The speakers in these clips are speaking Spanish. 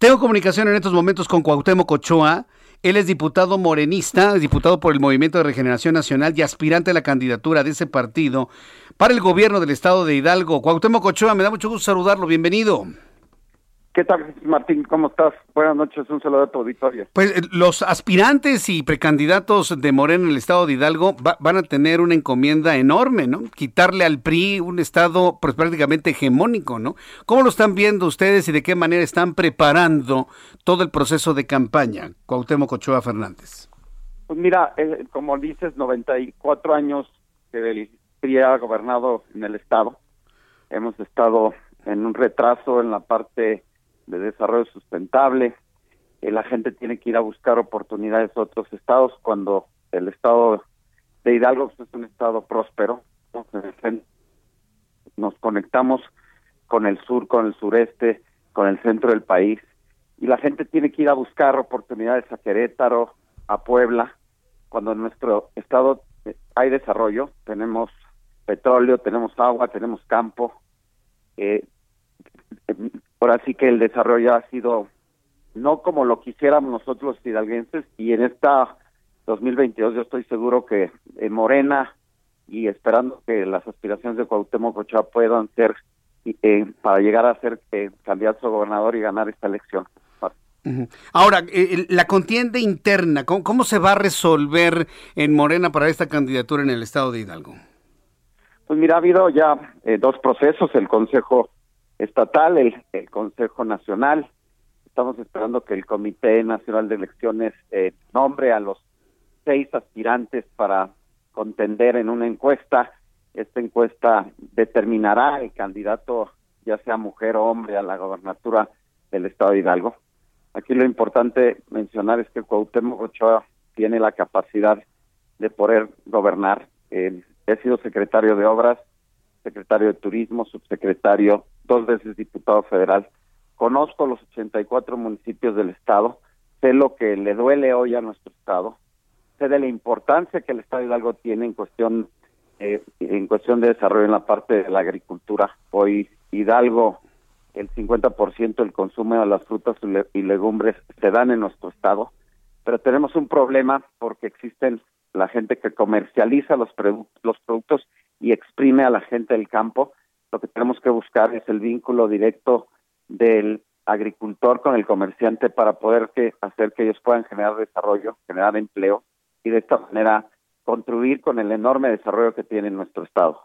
Tengo comunicación en estos momentos con Cuauhtémoc Ochoa. Él es diputado morenista, diputado por el Movimiento de Regeneración Nacional y aspirante a la candidatura de ese partido para el gobierno del estado de Hidalgo. Cuauhtémoc Ochoa, me da mucho gusto saludarlo. Bienvenido. ¿Qué tal, Martín? ¿Cómo estás? Buenas noches, un saludo a tu auditorio. Pues eh, los aspirantes y precandidatos de Morena en el estado de Hidalgo van a tener una encomienda enorme, ¿no? Quitarle al PRI un estado pues, prácticamente hegemónico, ¿no? ¿Cómo lo están viendo ustedes y de qué manera están preparando todo el proceso de campaña, Cuauhtémoc Ochoa Fernández? Pues mira, eh, como dices, 94 años que el PRI ha gobernado en el estado. Hemos estado en un retraso en la parte de desarrollo sustentable. La gente tiene que ir a buscar oportunidades a otros estados cuando el estado de Hidalgo pues, es un estado próspero. Nos conectamos con el sur, con el sureste, con el centro del país y la gente tiene que ir a buscar oportunidades a Querétaro, a Puebla, cuando en nuestro estado eh, hay desarrollo, tenemos petróleo, tenemos agua, tenemos campo, eh, ahora sí que el desarrollo ha sido no como lo quisiéramos nosotros los hidalguenses y en esta 2022 yo estoy seguro que en Morena y esperando que las aspiraciones de Cuauhtémoc Ochoa puedan ser eh, para llegar a ser eh, candidato a gobernador y ganar esta elección. Ahora, eh, la contienda interna, ¿cómo, se va a resolver en Morena para esta candidatura en el estado de Hidalgo? Pues mira, ha habido ya dos procesos, el Consejo estatal, el, Consejo Nacional. Estamos esperando que el Comité Nacional de Elecciones eh, nombre a los seis aspirantes para contender en una encuesta. Esta encuesta determinará el candidato, ya sea mujer o hombre, a la gobernatura del Estado de Hidalgo. Aquí lo importante mencionar es que Cuauhtémoc Ochoa tiene la capacidad de poder gobernar. Eh, he sido secretario de Obras, secretario de Turismo, subsecretario dos veces diputado federal, conozco los 84 municipios del estado, sé lo que le duele hoy a nuestro estado, sé de la importancia que el estado de Hidalgo tiene en cuestión eh, en cuestión de desarrollo en la parte de la agricultura. Hoy Hidalgo el 50% del consumo de las frutas y legumbres se dan en nuestro estado, pero tenemos un problema porque existen la gente que comercializa los, los productos y exprime a la gente del campo lo que tenemos que buscar es el vínculo directo del agricultor con el comerciante para poder que, hacer que ellos puedan generar desarrollo, generar empleo y de esta manera contribuir con el enorme desarrollo que tiene nuestro Estado.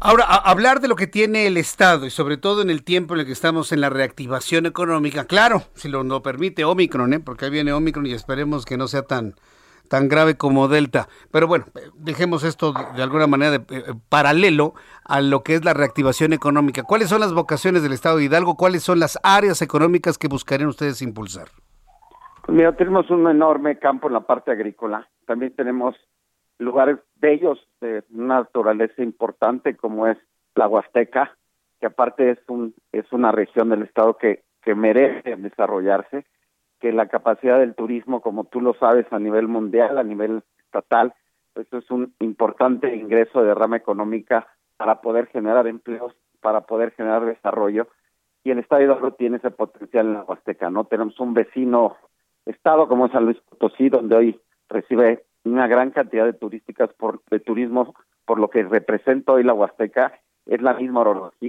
Ahora, hablar de lo que tiene el Estado y sobre todo en el tiempo en el que estamos en la reactivación económica, claro, si lo, lo permite Omicron, ¿eh? porque ahí viene Omicron y esperemos que no sea tan, tan grave como Delta. Pero bueno, dejemos esto de alguna manera de, eh, paralelo a lo que es la reactivación económica. ¿Cuáles son las vocaciones del Estado de Hidalgo? ¿Cuáles son las áreas económicas que buscarían ustedes impulsar? Pues mira, tenemos un enorme campo en la parte agrícola. También tenemos lugares bellos de una naturaleza importante como es la Huasteca, que aparte es un es una región del estado que que merece desarrollarse que la capacidad del turismo, como tú lo sabes, a nivel mundial, a nivel estatal, eso es un importante ingreso de rama económica para poder generar empleos, para poder generar desarrollo. Y el Estado de Hidalgo tiene ese potencial en la Huasteca, ¿no? Tenemos un vecino estado como San Luis Potosí, donde hoy recibe una gran cantidad de turísticas por de turismo, por lo que representa hoy la Huasteca, es la misma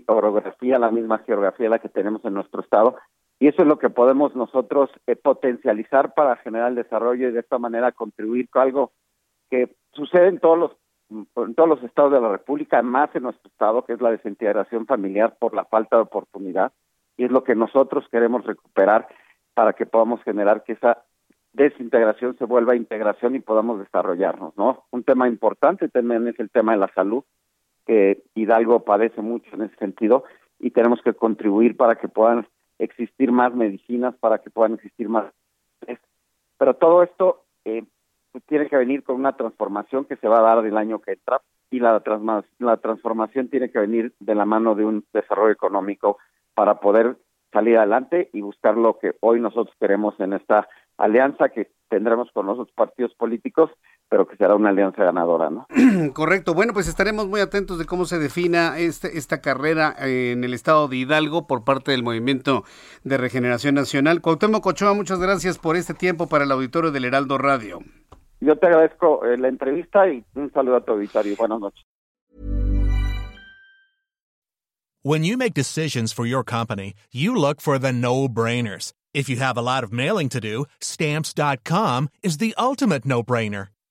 orografía, la misma geografía la que tenemos en nuestro estado, y eso es lo que podemos nosotros eh, potencializar para generar el desarrollo y de esta manera contribuir con algo que sucede en todos los en todos los estados de la República, más en nuestro estado, que es la desintegración familiar por la falta de oportunidad, y es lo que nosotros queremos recuperar para que podamos generar que esa desintegración se vuelva integración y podamos desarrollarnos, ¿no? Un tema importante también es el tema de la salud, que Hidalgo padece mucho en ese sentido, y tenemos que contribuir para que puedan existir más medicinas, para que puedan existir más. Pero todo esto eh, pues, tiene que venir con una transformación que se va a dar el año que entra y la, la transformación tiene que venir de la mano de un desarrollo económico para poder salir adelante y buscar lo que hoy nosotros queremos en esta alianza que tendremos con los otros partidos políticos, pero que será una alianza ganadora, ¿no? Correcto. Bueno, pues estaremos muy atentos de cómo se defina este, esta carrera en el estado de Hidalgo por parte del Movimiento de Regeneración Nacional. Cuauhtémoc Ochoa, muchas gracias por este tiempo para el auditorio del Heraldo Radio. Yo te agradezco eh, la entrevista y un saludo a tu auditorio. Buenas noches. When you make decisions for your company, you look for the no-brainers. If you have a lot of mailing to do, stamps.com is the ultimate no-brainer.